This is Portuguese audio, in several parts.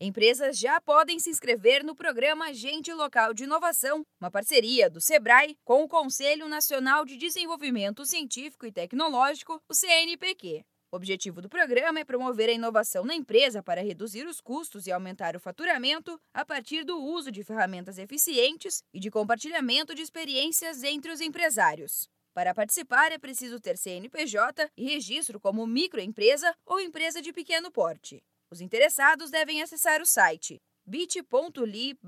Empresas já podem se inscrever no programa Agente Local de Inovação, uma parceria do SEBRAE com o Conselho Nacional de Desenvolvimento Científico e Tecnológico, o CNPq. O objetivo do programa é promover a inovação na empresa para reduzir os custos e aumentar o faturamento a partir do uso de ferramentas eficientes e de compartilhamento de experiências entre os empresários. Para participar, é preciso ter CNPJ e registro como microempresa ou empresa de pequeno porte. Os interessados devem acessar o site bit.ly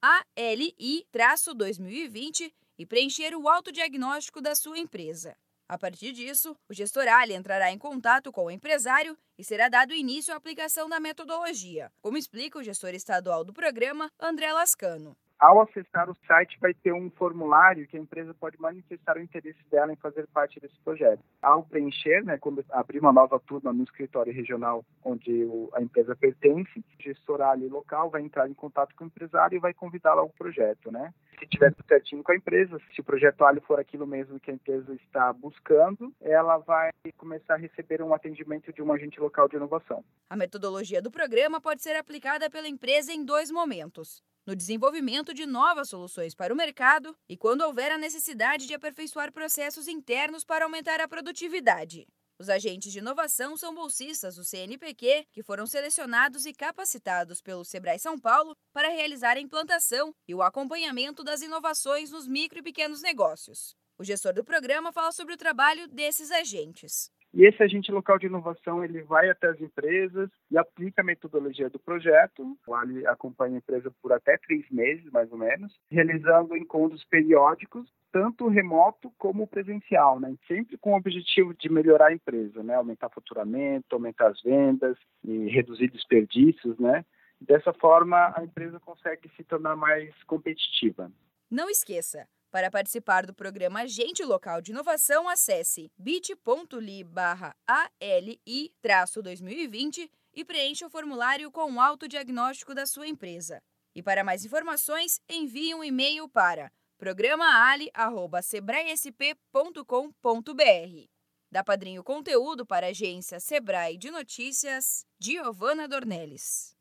ALI-2020 e preencher o autodiagnóstico da sua empresa. A partir disso, o gestor Ali entrará em contato com o empresário e será dado início à aplicação da metodologia, como explica o gestor estadual do programa, André Lascano. Ao acessar o site, vai ter um formulário que a empresa pode manifestar o interesse dela em fazer parte desse projeto. Ao preencher, né, quando abrir uma nova turma no escritório regional onde o, a empresa pertence, o gestor ali local vai entrar em contato com o empresário e vai convidá-lo ao projeto, né? Se tiver tudo certinho com a empresa, se o projeto Ali for aquilo mesmo que a empresa está buscando, ela vai começar a receber um atendimento de um agente local de inovação. A metodologia do programa pode ser aplicada pela empresa em dois momentos no desenvolvimento de novas soluções para o mercado e quando houver a necessidade de aperfeiçoar processos internos para aumentar a produtividade. Os agentes de inovação são bolsistas do CNPq que foram selecionados e capacitados pelo Sebrae São Paulo para realizar a implantação e o acompanhamento das inovações nos micro e pequenos negócios. O gestor do programa fala sobre o trabalho desses agentes. E esse agente local de inovação ele vai até as empresas e aplica a metodologia do projeto. O Ali acompanha a empresa por até três meses, mais ou menos, realizando encontros periódicos, tanto remoto como presencial, né? sempre com o objetivo de melhorar a empresa, né? aumentar faturamento, aumentar as vendas e reduzir desperdícios. Né? Dessa forma, a empresa consegue se tornar mais competitiva. Não esqueça! Para participar do programa Agente Local de Inovação, acesse bit.ly ALI-2020 e preencha o formulário com o autodiagnóstico da sua empresa. E para mais informações, envie um e-mail para programaali.sebraesp.com.br. Da Padrinho Conteúdo para a agência Sebrae de Notícias, Giovana Dornelles.